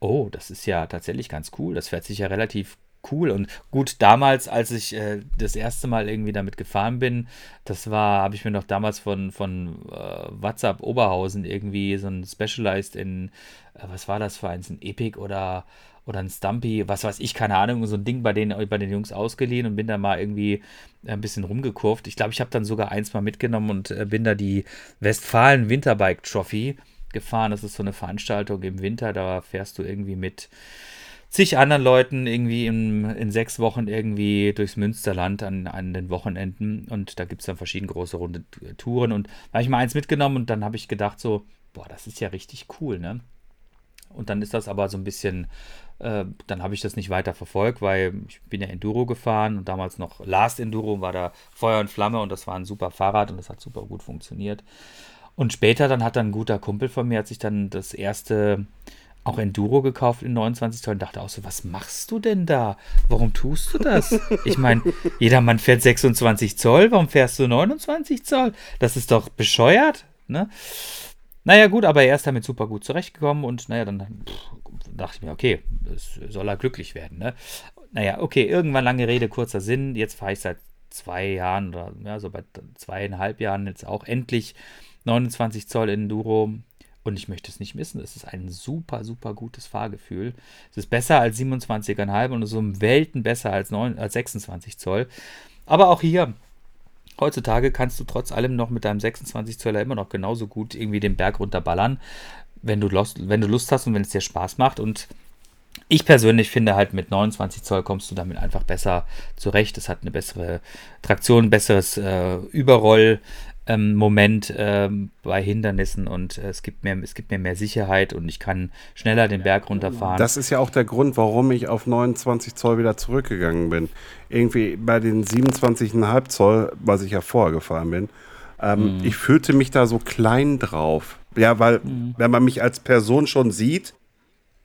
oh, das ist ja tatsächlich ganz cool. Das fährt sich ja relativ cool. Und gut, damals, als ich äh, das erste Mal irgendwie damit gefahren bin, das war, habe ich mir noch damals von, von äh, WhatsApp Oberhausen irgendwie so ein Specialized in, äh, was war das für eins, ein Epic oder, oder ein Stumpy, was weiß ich, keine Ahnung, so ein Ding bei den, bei den Jungs ausgeliehen und bin da mal irgendwie ein bisschen rumgekurvt. Ich glaube, ich habe dann sogar eins mal mitgenommen und äh, bin da die Westfalen Winterbike Trophy gefahren. Das ist so eine Veranstaltung im Winter, da fährst du irgendwie mit zig anderen Leuten irgendwie in, in sechs Wochen irgendwie durchs Münsterland an, an den Wochenenden und da gibt es dann verschiedene große runde Touren und da habe ich mal eins mitgenommen und dann habe ich gedacht so, boah, das ist ja richtig cool, ne? Und dann ist das aber so ein bisschen, äh, dann habe ich das nicht weiter verfolgt, weil ich bin ja Enduro gefahren und damals noch Last Enduro war da Feuer und Flamme und das war ein super Fahrrad und das hat super gut funktioniert. Und später dann hat dann ein guter Kumpel von mir, hat sich dann das erste auch Enduro gekauft in 29 Zoll und dachte auch so, was machst du denn da? Warum tust du das? Ich meine, jeder Mann fährt 26 Zoll, warum fährst du 29 Zoll? Das ist doch bescheuert, ne? Naja, gut, aber er ist damit super gut zurechtgekommen und naja, dann pff, dachte ich mir, okay, das soll er glücklich werden, ne? Naja, okay, irgendwann lange Rede, kurzer Sinn. Jetzt fahre ich seit zwei Jahren oder ja, so bei zweieinhalb Jahren jetzt auch endlich 29 Zoll Enduro und ich möchte es nicht missen. Es ist ein super, super gutes Fahrgefühl. Es ist besser als 27,5 und so um Welten besser als, 9, als 26 Zoll. Aber auch hier, heutzutage kannst du trotz allem noch mit deinem 26 Zöller immer noch genauso gut irgendwie den Berg runterballern, wenn du, Lust, wenn du Lust hast und wenn es dir Spaß macht. Und ich persönlich finde halt mit 29 Zoll kommst du damit einfach besser zurecht. Es hat eine bessere Traktion, besseres äh, Überroll, ähm, Moment ähm, bei Hindernissen und äh, es, gibt mir, es gibt mir mehr Sicherheit und ich kann schneller den Berg runterfahren. Das ist ja auch der Grund, warum ich auf 29 Zoll wieder zurückgegangen bin. Irgendwie bei den 27,5 Zoll, was ich ja vorher gefahren bin, ähm, mhm. ich fühlte mich da so klein drauf. Ja, weil, mhm. wenn man mich als Person schon sieht,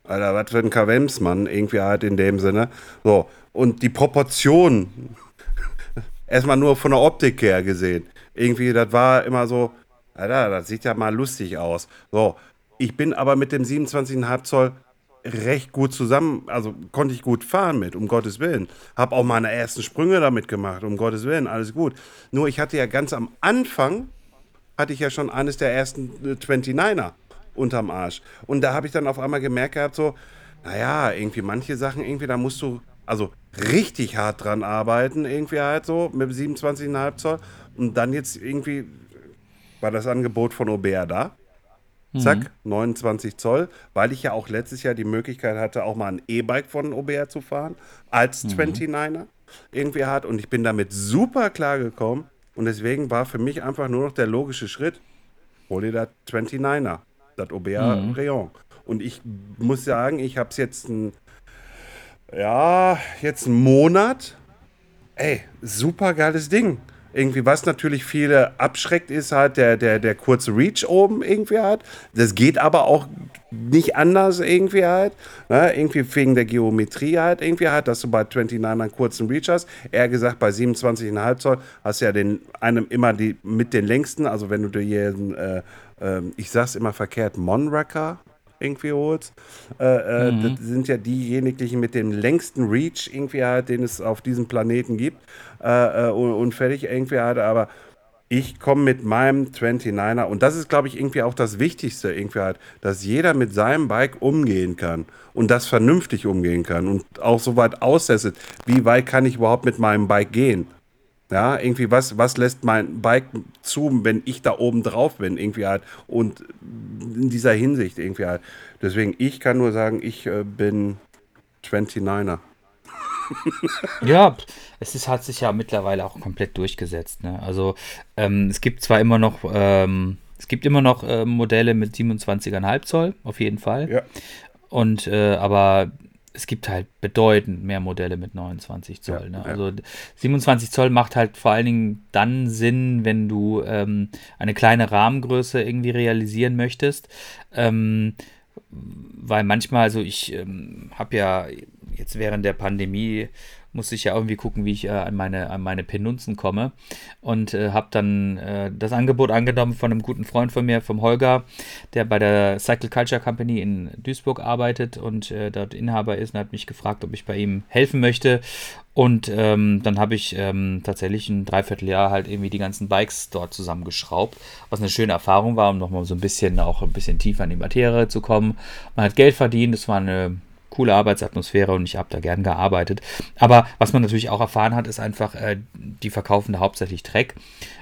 Alter, was für ein Kavemsmann, irgendwie halt in dem Sinne. So, und die Proportion, erstmal nur von der Optik her gesehen, irgendwie, das war immer so, Alter, das sieht ja mal lustig aus. So, ich bin aber mit dem 27,5 Zoll recht gut zusammen, also konnte ich gut fahren mit, um Gottes Willen. Hab auch meine ersten Sprünge damit gemacht, um Gottes Willen, alles gut. Nur ich hatte ja ganz am Anfang, hatte ich ja schon eines der ersten 29er unterm Arsch. Und da habe ich dann auf einmal gemerkt gehabt, so, naja, irgendwie manche Sachen, irgendwie, da musst du, also richtig hart dran arbeiten, irgendwie halt so, mit 27,5 Zoll. Und dann jetzt irgendwie war das Angebot von Aubert da. Zack, mhm. 29 Zoll, weil ich ja auch letztes Jahr die Möglichkeit hatte, auch mal ein E-Bike von Aubert zu fahren, als mhm. 29er irgendwie hat. Und ich bin damit super klar gekommen. Und deswegen war für mich einfach nur noch der logische Schritt, hol dir das 29er, das Aubert mhm. Rayon. Und ich muss sagen, ich habe es jetzt ein, ja, jetzt einen Monat. Ey, super geiles Ding. Irgendwie, was natürlich viele abschreckt, ist halt der, der, der kurze Reach oben irgendwie halt. Das geht aber auch nicht anders irgendwie halt. Ne? Irgendwie wegen der Geometrie halt irgendwie halt, dass du bei 29 einen kurzen Reach hast. Eher gesagt, bei 27,5 Zoll hast du ja den, einem immer die mit den längsten, also wenn du dir hier, äh, äh, ich sag's immer verkehrt, Monracker irgendwie holst, äh, äh, mhm. das sind ja diejenigen mit dem längsten Reach irgendwie halt, den es auf diesem Planeten gibt äh, äh und, und, fertig irgendwie halt, aber ich komme mit meinem 29er und das ist, glaube ich, irgendwie auch das Wichtigste irgendwie halt, dass jeder mit seinem Bike umgehen kann und das vernünftig umgehen kann und auch so weit austestet, wie weit kann ich überhaupt mit meinem Bike gehen. Ja, irgendwie, was, was lässt mein Bike zu, wenn ich da oben drauf bin, irgendwie halt. Und in dieser Hinsicht irgendwie halt. Deswegen, ich kann nur sagen, ich äh, bin 29er. Ja, es ist, hat sich ja mittlerweile auch komplett durchgesetzt. Ne? Also ähm, es gibt zwar immer noch, ähm, es gibt immer noch äh, Modelle mit 27,5 Zoll, auf jeden Fall. Ja. Und äh, aber es gibt halt bedeutend mehr Modelle mit 29 Zoll. Ja, ne? Also 27 Zoll macht halt vor allen Dingen dann Sinn, wenn du ähm, eine kleine Rahmengröße irgendwie realisieren möchtest. Ähm, weil manchmal, also ich ähm, habe ja jetzt während der Pandemie muss ich ja irgendwie gucken, wie ich äh, an, meine, an meine Penunzen komme. Und äh, habe dann äh, das Angebot angenommen von einem guten Freund von mir, vom Holger, der bei der Cycle Culture Company in Duisburg arbeitet und äh, dort Inhaber ist und hat mich gefragt, ob ich bei ihm helfen möchte. Und ähm, dann habe ich ähm, tatsächlich ein Dreivierteljahr halt irgendwie die ganzen Bikes dort zusammengeschraubt, was eine schöne Erfahrung war, um nochmal so ein bisschen auch ein bisschen tiefer in die Materie zu kommen. Man hat Geld verdient, es war eine coole Arbeitsatmosphäre und ich habe da gern gearbeitet. Aber was man natürlich auch erfahren hat, ist einfach, äh, die verkaufen da hauptsächlich Trek.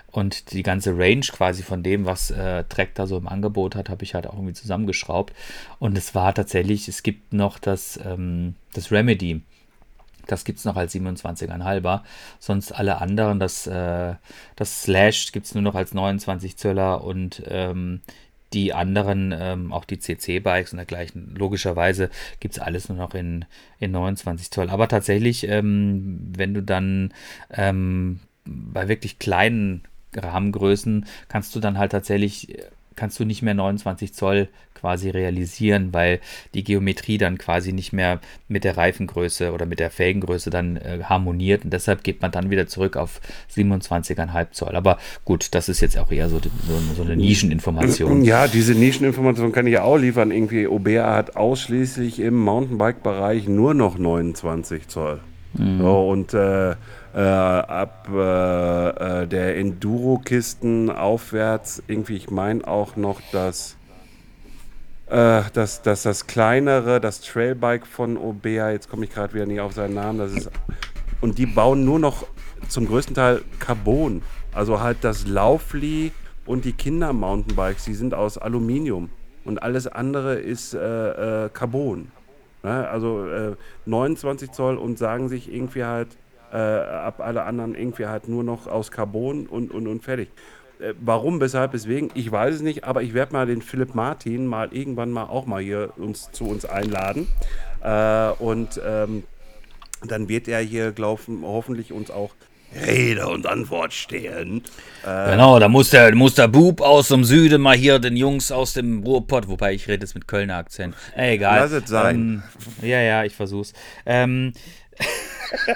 Und die ganze Range quasi von dem, was äh, Trek da so im Angebot hat, habe ich halt auch irgendwie zusammengeschraubt. Und es war tatsächlich, es gibt noch das, ähm, das Remedy. Das gibt es noch als 27,5er. Sonst alle anderen, das, äh, das Slash gibt es nur noch als 29 Zöller und ähm, die anderen, ähm, auch die CC-Bikes und dergleichen, logischerweise gibt es alles nur noch in, in 29 Zoll. Aber tatsächlich, ähm, wenn du dann ähm, bei wirklich kleinen Rahmengrößen kannst du dann halt tatsächlich kannst du nicht mehr 29 Zoll quasi realisieren, weil die Geometrie dann quasi nicht mehr mit der Reifengröße oder mit der Felgengröße dann äh, harmoniert und deshalb geht man dann wieder zurück auf 27,5 Zoll. Aber gut, das ist jetzt auch eher so, so, so eine Nischeninformation. Ja, diese Nischeninformation kann ich ja auch liefern. Irgendwie OBA hat ausschließlich im Mountainbike-Bereich nur noch 29 Zoll. Mhm. So, und äh, äh, ab äh, äh, der Enduro-Kisten aufwärts irgendwie, ich meine auch noch das, äh, das, das, das kleinere, das Trailbike von Obea, jetzt komme ich gerade wieder nicht auf seinen Namen, das ist, und die bauen nur noch zum größten Teil Carbon, also halt das Laufli und die Kinder-Mountainbikes, die sind aus Aluminium und alles andere ist äh, äh, Carbon. Ne? Also 29 Zoll und sagen sich irgendwie halt, äh, ab alle anderen irgendwie halt nur noch aus Carbon und, und, und fertig. Äh, warum, weshalb, weswegen, ich weiß es nicht, aber ich werde mal den Philipp Martin mal irgendwann mal auch mal hier uns, zu uns einladen. Äh, und ähm, dann wird er hier, glauben, hoffentlich uns auch Rede und Antwort stehen. Äh, genau, da muss der, muss der Bub aus dem Süden mal hier den Jungs aus dem Ruhrpott, wobei ich rede jetzt mit Kölner Akzent. Egal. Lass es sein. Ähm, ja, ja, ich versuch's. Ähm,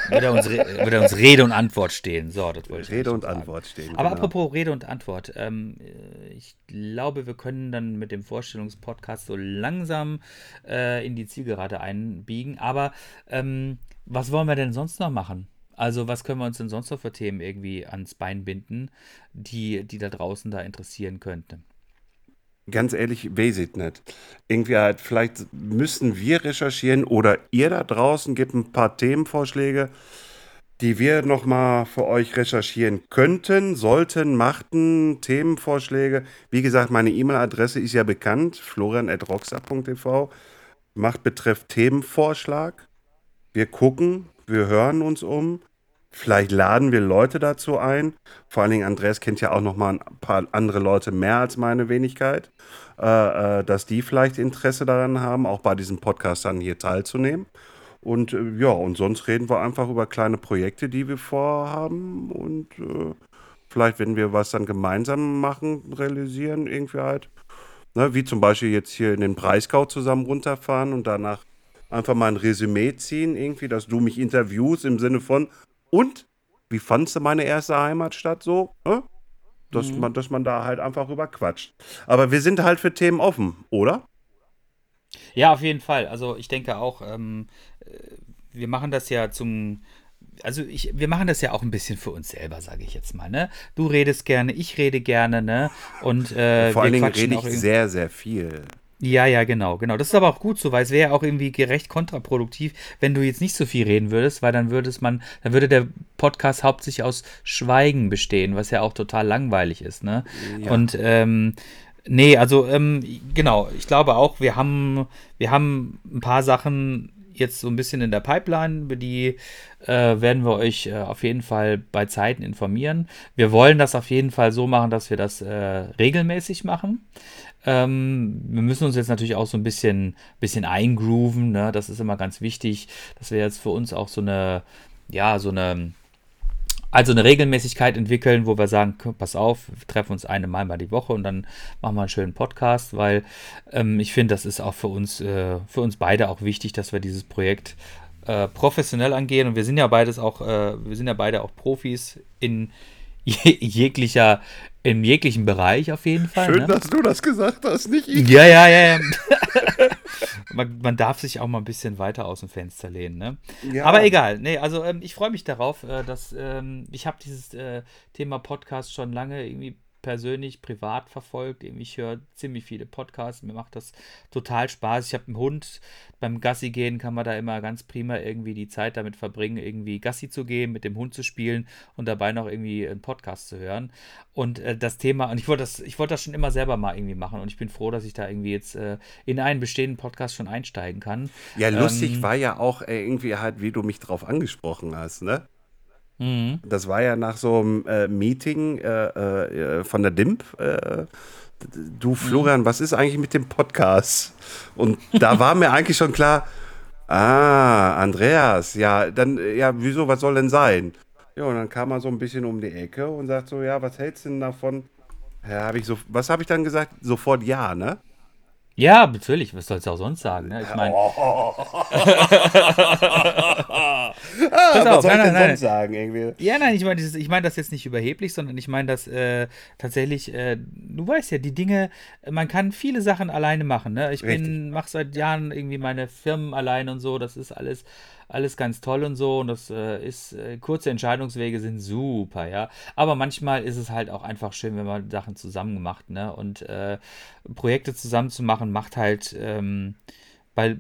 wird, er uns, wird er uns Rede und Antwort stehen. So, das wollte ich Rede und sagen. Antwort stehen. Aber genau. apropos Rede und Antwort. Ähm, äh, ich glaube, wir können dann mit dem Vorstellungspodcast so langsam äh, in die Zielgerade einbiegen. Aber ähm, was wollen wir denn sonst noch machen? Also, was können wir uns denn sonst noch für Themen irgendwie ans Bein binden, die, die da draußen da interessieren könnten? Ganz ehrlich, weiß ich nicht. Irgendwie halt, vielleicht müssen wir recherchieren oder ihr da draußen gebt ein paar Themenvorschläge, die wir nochmal für euch recherchieren könnten, sollten, machten, Themenvorschläge. Wie gesagt, meine E-Mail-Adresse ist ja bekannt, florian.roxa.tv. Macht betreff Themenvorschlag. Wir gucken, wir hören uns um. Vielleicht laden wir Leute dazu ein. Vor allen Dingen Andreas kennt ja auch noch mal ein paar andere Leute mehr als meine Wenigkeit, äh, äh, dass die vielleicht Interesse daran haben, auch bei diesem Podcast dann hier teilzunehmen. Und äh, ja, und sonst reden wir einfach über kleine Projekte, die wir vorhaben und äh, vielleicht, wenn wir was dann gemeinsam machen, realisieren, irgendwie halt. Ne, wie zum Beispiel jetzt hier in den Breisgau zusammen runterfahren und danach einfach mal ein Resümee ziehen, irgendwie, dass du mich interviewst im Sinne von, und wie fandst du meine erste Heimatstadt so? Ne? Dass, mhm. man, dass man da halt einfach rüber quatscht. Aber wir sind halt für Themen offen, oder? Ja, auf jeden Fall. Also ich denke auch, ähm, äh, wir machen das ja zum, also ich, wir machen das ja auch ein bisschen für uns selber, sage ich jetzt mal. Ne? Du redest gerne, ich rede gerne, ne? Und äh, vor allen Dingen rede ich sehr, sehr viel. Ja, ja, genau, genau. Das ist aber auch gut so, weil es wäre auch irgendwie gerecht kontraproduktiv, wenn du jetzt nicht so viel reden würdest, weil dann würde es man, dann würde der Podcast hauptsächlich aus Schweigen bestehen, was ja auch total langweilig ist, ne? Ja. Und ähm, nee, also ähm, genau, ich glaube auch, wir haben, wir haben ein paar Sachen jetzt so ein bisschen in der Pipeline, über die äh, werden wir euch äh, auf jeden Fall bei Zeiten informieren. Wir wollen das auf jeden Fall so machen, dass wir das äh, regelmäßig machen. Ähm, wir müssen uns jetzt natürlich auch so ein bisschen, bisschen eingrooven. Ne? Das ist immer ganz wichtig, dass wir jetzt für uns auch so eine, ja, so eine, also eine Regelmäßigkeit entwickeln, wo wir sagen, pass auf, wir treffen uns eine Mal die Woche und dann machen wir einen schönen Podcast, weil ähm, ich finde, das ist auch für uns, äh, für uns beide auch wichtig, dass wir dieses Projekt äh, professionell angehen. Und wir sind ja beides auch, äh, wir sind ja beide auch Profis in jeglicher, in jeglichen Bereich auf jeden Fall. Schön, ne? dass du das gesagt hast, nicht ich. Ja, ja, ja, ja. man, man, darf sich auch mal ein bisschen weiter aus dem Fenster lehnen, ne? Ja. Aber egal. Nee, also ähm, ich freue mich darauf, äh, dass ähm, ich habe dieses äh, Thema Podcast schon lange irgendwie persönlich privat verfolgt. Ich höre ziemlich viele Podcasts. Mir macht das total Spaß. Ich habe einen Hund. Beim Gassi gehen kann man da immer ganz prima irgendwie die Zeit damit verbringen, irgendwie Gassi zu gehen, mit dem Hund zu spielen und dabei noch irgendwie einen Podcast zu hören. Und äh, das Thema, und ich wollte das, ich wollte das schon immer selber mal irgendwie machen und ich bin froh, dass ich da irgendwie jetzt äh, in einen bestehenden Podcast schon einsteigen kann. Ja, lustig ähm, war ja auch äh, irgendwie halt, wie du mich drauf angesprochen hast, ne? Mhm. Das war ja nach so einem äh, Meeting äh, äh, von der DIMP. Äh, du, mhm. Florian, mhm. was ist eigentlich mit dem Podcast? Und da war mir eigentlich schon klar, ah, Andreas, ja, dann, ja, wieso, was soll denn sein? Ja, und dann kam er so ein bisschen um die Ecke und sagt so, ja, was hältst du denn davon? Ja, hab ich so, was habe ich dann gesagt? Sofort ja, ne? Ja, natürlich. Was sollst du auch sonst sagen? Ne? Ich meine. Oh. ah, was soll ich denn nein, sonst sagen? Irgendwie? Ja, nein, ich meine ich mein das jetzt nicht überheblich, sondern ich meine das äh, tatsächlich. Äh, du weißt ja, die Dinge, man kann viele Sachen alleine machen. Ne? Ich mache seit Jahren irgendwie meine Firmen alleine und so. Das ist alles alles ganz toll und so und das äh, ist, äh, kurze Entscheidungswege sind super, ja. Aber manchmal ist es halt auch einfach schön, wenn man Sachen zusammen macht, ne? Und äh, Projekte zusammen zu machen, macht halt, ähm, weil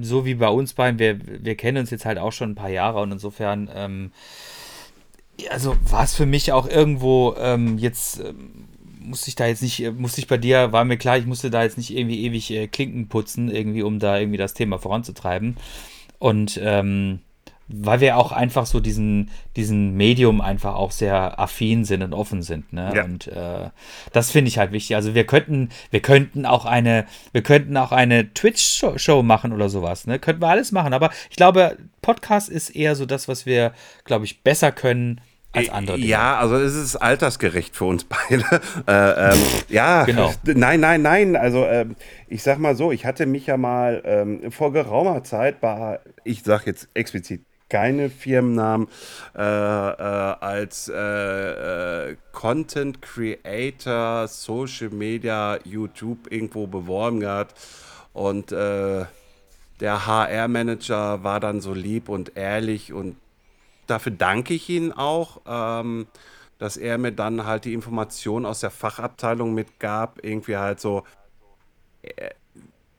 so wie bei uns beiden, wir, wir kennen uns jetzt halt auch schon ein paar Jahre und insofern, ähm, also war es für mich auch irgendwo ähm, jetzt ähm, musste ich da jetzt nicht, musste ich bei dir, war mir klar, ich musste da jetzt nicht irgendwie ewig äh, Klinken putzen, irgendwie, um da irgendwie das Thema voranzutreiben. Und ähm, weil wir auch einfach so diesen, diesen Medium einfach auch sehr affin sind und offen sind. Ne? Ja. Und äh, das finde ich halt wichtig. Also wir könnten, wir könnten auch eine, wir könnten auch eine Twitch-Show machen oder sowas. Ne? Könnten wir alles machen. Aber ich glaube, Podcast ist eher so das, was wir, glaube ich, besser können als andere. Dinge. Ja, also es ist altersgerecht für uns beide. äh, ähm, ja, genau. nein, nein, nein. Also ähm, ich sag mal so, ich hatte mich ja mal ähm, vor geraumer Zeit bei, ich sag jetzt explizit keine Firmennamen, äh, äh, als äh, äh, Content Creator, Social Media, YouTube irgendwo beworben gehabt und äh, der HR-Manager war dann so lieb und ehrlich und dafür danke ich Ihnen auch, ähm, dass er mir dann halt die Information aus der Fachabteilung mitgab. Irgendwie halt so, äh,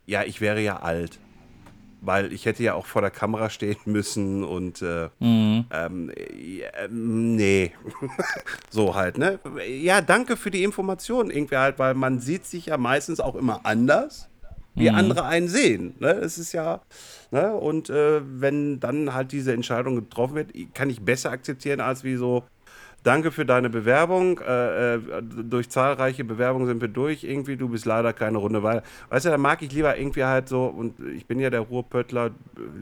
ja, ich wäre ja alt. Weil ich hätte ja auch vor der Kamera stehen müssen und äh, mhm. ähm, äh, nee. so halt, ne? Ja, danke für die Information. Irgendwie halt, weil man sieht sich ja meistens auch immer anders wie mhm. andere einen sehen. Ne? Es ist ja, ne? und äh, wenn dann halt diese Entscheidung getroffen wird, kann ich besser akzeptieren als wie so, danke für deine Bewerbung, äh, äh, durch zahlreiche Bewerbungen sind wir durch, irgendwie, du bist leider keine Runde weiter. Weißt du, da mag ich lieber irgendwie halt so, und ich bin ja der Ruhrpöttler äh,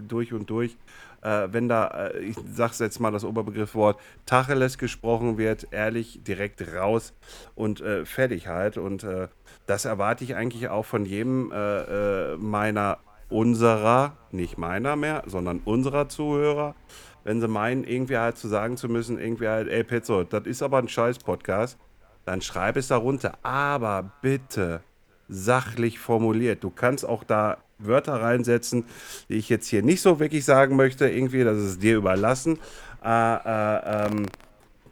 durch und durch, äh, wenn da, äh, ich sag's jetzt mal das Oberbegriffswort, Tacheles gesprochen wird, ehrlich, direkt raus und äh, fertig halt. Und das erwarte ich eigentlich auch von jedem meiner, unserer, nicht meiner mehr, sondern unserer Zuhörer. Wenn sie meinen, irgendwie halt zu sagen zu müssen, irgendwie halt, ey Pezzo, das ist aber ein scheiß Podcast, dann schreib es darunter. Aber bitte sachlich formuliert. Du kannst auch da Wörter reinsetzen, die ich jetzt hier nicht so wirklich sagen möchte. Irgendwie, das ist dir überlassen. Äh, äh, ähm,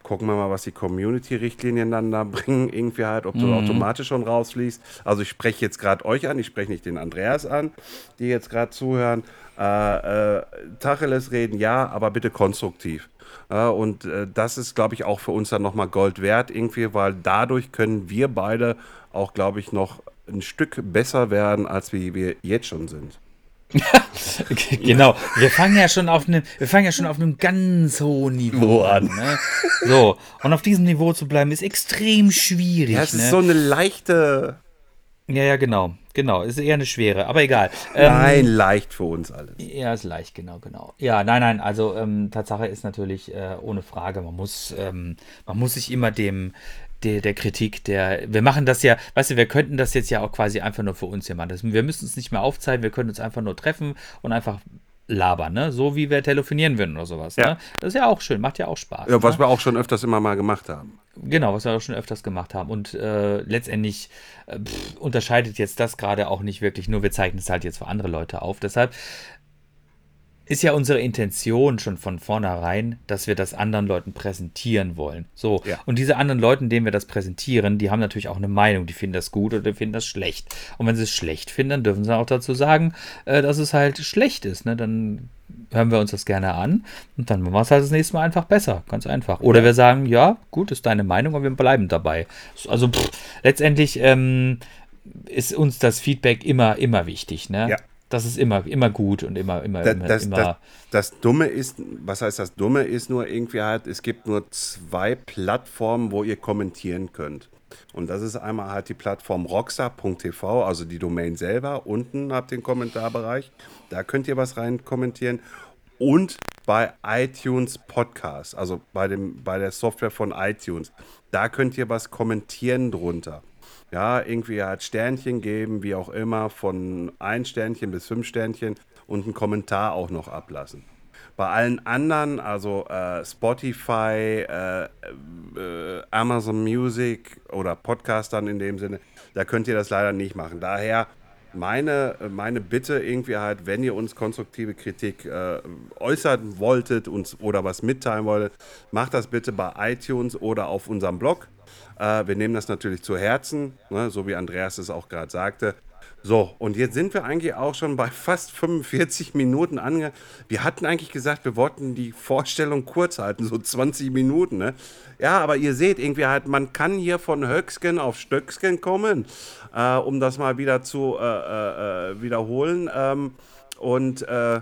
gucken wir mal, was die Community-Richtlinien dann da bringen. Irgendwie halt, ob du mhm. automatisch schon rausfließt. Also ich spreche jetzt gerade euch an, ich spreche nicht den Andreas an, die jetzt gerade zuhören. Äh, äh, Tacheles reden, ja, aber bitte konstruktiv. Ja, und äh, das ist, glaube ich, auch für uns dann nochmal Gold wert, irgendwie, weil dadurch können wir beide auch, glaube ich, noch ein Stück besser werden, als wie wir jetzt schon sind. genau, wir fangen ja schon auf einem, wir fangen ja schon auf einem ganz hohen Niveau an. Ne? So, und auf diesem Niveau zu bleiben ist extrem schwierig. Ja, es ne? ist so eine leichte. Ja, ja, genau, genau. Ist eher eine schwere, aber egal. Nein, ähm, leicht für uns alle. Ja, ist leicht, genau, genau. Ja, nein, nein. Also ähm, Tatsache ist natürlich äh, ohne Frage, man muss, ähm, man muss sich immer dem der, der Kritik, der, wir machen das ja, weißt du, wir könnten das jetzt ja auch quasi einfach nur für uns hier machen. Das, wir müssen uns nicht mehr aufzeigen, wir können uns einfach nur treffen und einfach labern, ne? So wie wir telefonieren würden oder sowas. Ja. Ne? Das ist ja auch schön, macht ja auch Spaß. Ja, was ne? wir auch schon öfters immer mal gemacht haben. Genau, was wir auch schon öfters gemacht haben. Und äh, letztendlich äh, pff, unterscheidet jetzt das gerade auch nicht wirklich, nur wir zeichnen es halt jetzt für andere Leute auf. Deshalb ist ja unsere Intention schon von vornherein, dass wir das anderen Leuten präsentieren wollen. So, Ja. und diese anderen Leuten, denen wir das präsentieren, die haben natürlich auch eine Meinung, die finden das gut oder die finden das schlecht. Und wenn sie es schlecht finden, dann dürfen sie auch dazu sagen, äh, dass es halt schlecht ist. Ne? Dann hören wir uns das gerne an und dann machen wir es halt das nächste Mal einfach besser. Ganz einfach. Oder wir sagen, ja, gut, ist deine Meinung, aber wir bleiben dabei. Also pff, letztendlich ähm, ist uns das Feedback immer, immer wichtig. Ne? Ja. Das ist immer, immer gut und immer, immer, Das, immer, das, immer. das, das Dumme ist, was heißt das Dumme ist nur irgendwie halt, es gibt nur zwei Plattformen, wo ihr kommentieren könnt. Und das ist einmal halt die Plattform rockstar.tv, also die Domain selber. Unten habt ihr den Kommentarbereich. Da könnt ihr was rein kommentieren. Und bei iTunes Podcast, also bei, dem, bei der Software von iTunes. Da könnt ihr was kommentieren drunter. Ja, irgendwie halt Sternchen geben, wie auch immer, von ein Sternchen bis fünf Sternchen und einen Kommentar auch noch ablassen. Bei allen anderen, also äh, Spotify, äh, äh, Amazon Music oder Podcastern in dem Sinne, da könnt ihr das leider nicht machen. Daher meine, meine Bitte irgendwie halt, wenn ihr uns konstruktive Kritik äh, äußern wolltet uns, oder was mitteilen wolltet, macht das bitte bei iTunes oder auf unserem Blog. Äh, wir nehmen das natürlich zu Herzen, ne, so wie Andreas es auch gerade sagte. So, und jetzt sind wir eigentlich auch schon bei fast 45 Minuten ange. Wir hatten eigentlich gesagt, wir wollten die Vorstellung kurz halten, so 20 Minuten. Ne? Ja, aber ihr seht irgendwie halt, man kann hier von Höcksken auf Stöcksken kommen, äh, um das mal wieder zu äh, äh, äh, wiederholen. Ähm, und äh,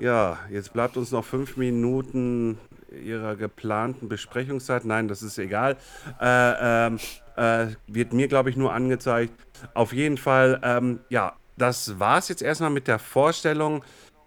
ja, jetzt bleibt uns noch fünf Minuten ihrer geplanten Besprechungszeit. Nein, das ist egal. Äh, ähm, äh, wird mir, glaube ich, nur angezeigt. Auf jeden Fall, ähm, ja, das war es jetzt erstmal mit der Vorstellung.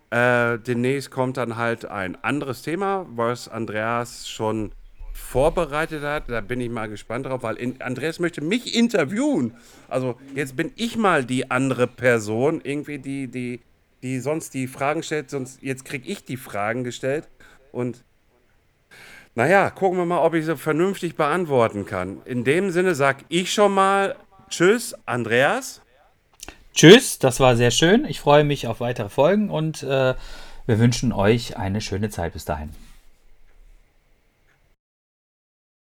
Äh, demnächst kommt dann halt ein anderes Thema, was Andreas schon vorbereitet hat. Da bin ich mal gespannt drauf, weil in, Andreas möchte mich interviewen. Also jetzt bin ich mal die andere Person, irgendwie die, die, die sonst die Fragen stellt, sonst jetzt kriege ich die Fragen gestellt. Und naja, gucken wir mal, ob ich sie vernünftig beantworten kann. In dem Sinne sag ich schon mal Tschüss, Andreas. Tschüss, das war sehr schön. Ich freue mich auf weitere Folgen und äh, wir wünschen euch eine schöne Zeit bis dahin.